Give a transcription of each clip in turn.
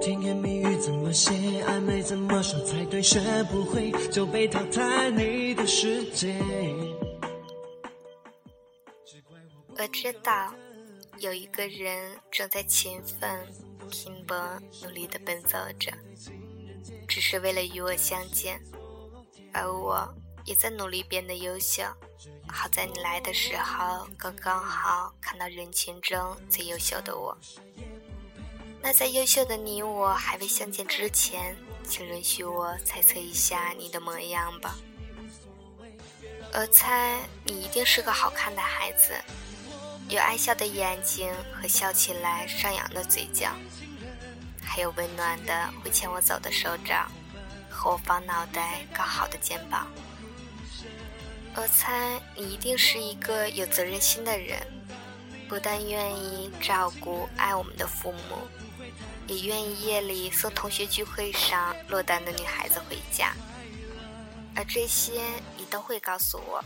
甜言蜜语怎么写，暧昧怎么说才对？学不会就被淘汰，你的世界。我知道有一个人正在勤奋、拼搏、努力的奔走着，只是为了与我相见，而我也在努力变得优秀。好在你来的时候，刚刚好看到人群中最优秀的我。那在优秀的你我还未相见之前，请允许我猜测一下你的模样吧。我猜你一定是个好看的孩子。有爱笑的眼睛和笑起来上扬的嘴角，还有温暖的会牵我走的手掌，和我方脑袋高好的肩膀。我猜你一定是一个有责任心的人，不但愿意照顾爱我们的父母，也愿意夜里送同学聚会上落单的女孩子回家。而这些你都会告诉我。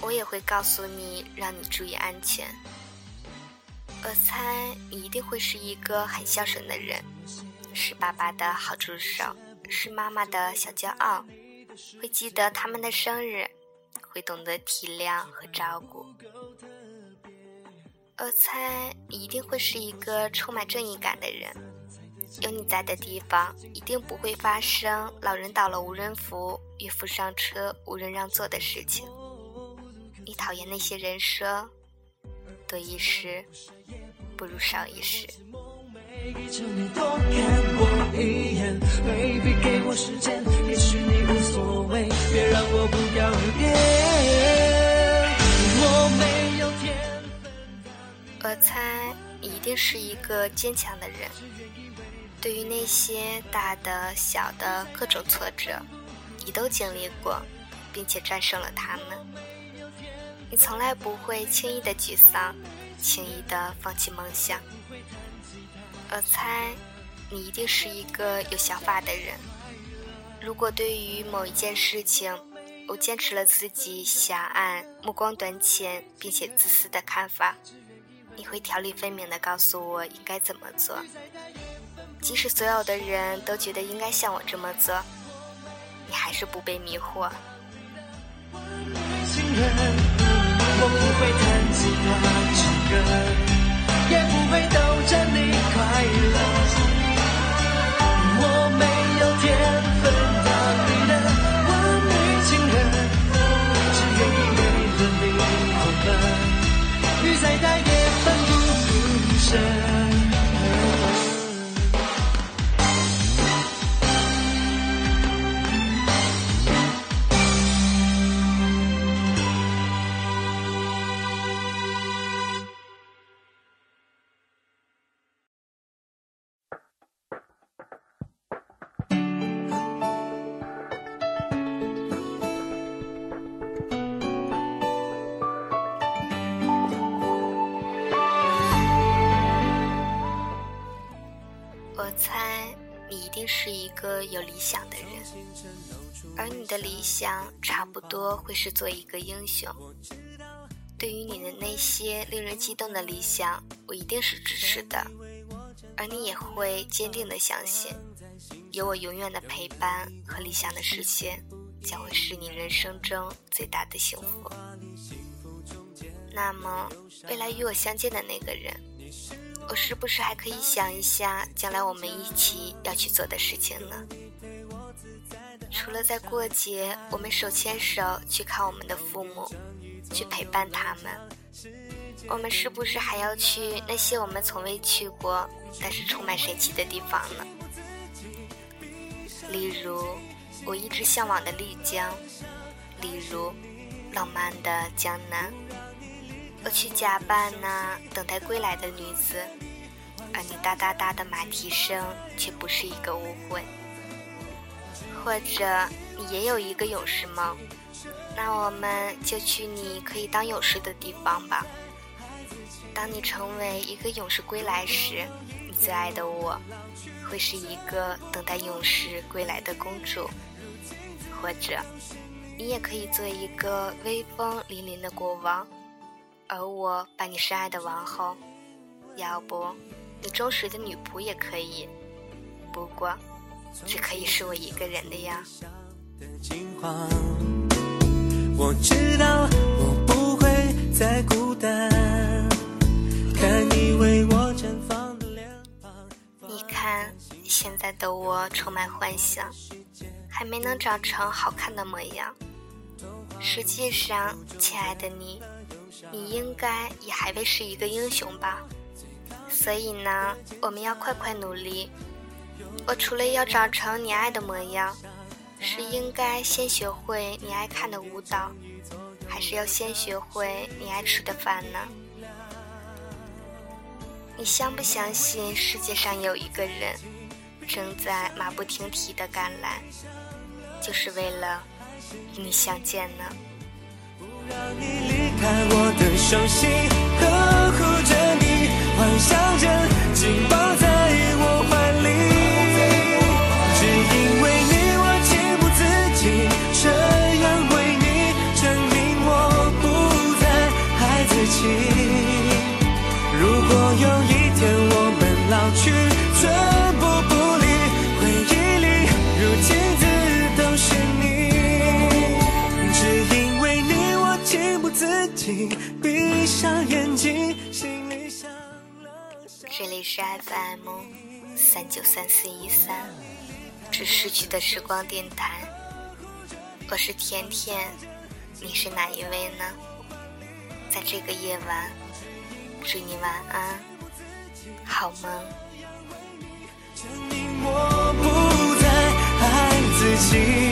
我也会告诉你，让你注意安全。我猜你一定会是一个很孝顺的人，是爸爸的好助手，是妈妈的小骄傲，会记得他们的生日，会懂得体谅和照顾。我猜你一定会是一个充满正义感的人，有你在的地方，一定不会发生老人倒了无人扶，孕妇上车无人让座的事情。你讨厌那些人说多一事不如少一事。我是一个坚强的人，对于那些大的、小的各种挫折，你都经历过，并且战胜了他们。你从来不会轻易的沮丧，轻易的放弃梦想。我猜，你一定是一个有想法的人。如果对于某一件事情，我坚持了自己狭隘、目光短浅并且自私的看法，你会条理分明的告诉我应该怎么做。即使所有的人都觉得应该像我这么做，你还是不被迷惑。我不会弹吉他唱歌，也不会是个有理想的人，而你的理想差不多会是做一个英雄。对于你的那些令人激动的理想，我一定是支持的，而你也会坚定的相信，有我永远的陪伴和理想的实现，将会是你人生中最大的幸福。那么，未来与我相见的那个人。我是不是还可以想一下将来我们一起要去做的事情呢？除了在过节我们手牵手去看我们的父母，去陪伴他们，我们是不是还要去那些我们从未去过但是充满神奇的地方呢？例如我一直向往的丽江，例如浪漫的江南。我去假扮那等待归来的女子，而你哒哒哒的马蹄声却不是一个误会。或者你也有一个勇士梦，那我们就去你可以当勇士的地方吧。当你成为一个勇士归来时，你最爱的我，会是一个等待勇士归来的公主。或者，你也可以做一个威风凛凛的国王。而我把你深爱的王后，要不，你忠实的女仆也可以。不过，只可以是我一个人的呀。我知道我不会再孤单。看你为我绽放的脸庞。你看，现在的我充满幻想，还没能长成好看的模样。实际上，亲爱的你，你应该也还未是一个英雄吧？所以呢，我们要快快努力。我除了要长成你爱的模样，是应该先学会你爱看的舞蹈，还是要先学会你爱吃的饭呢？你相不相信世界上有一个人，正在马不停蹄的赶来，就是为了与你相见呢？在我的手心，呵护着你，幻想着紧抱是 FM 三九三四一三，致逝去的时光电台。我是甜甜，你是哪一位呢？在这个夜晚，祝你晚安，好梦。证明我不再爱自己。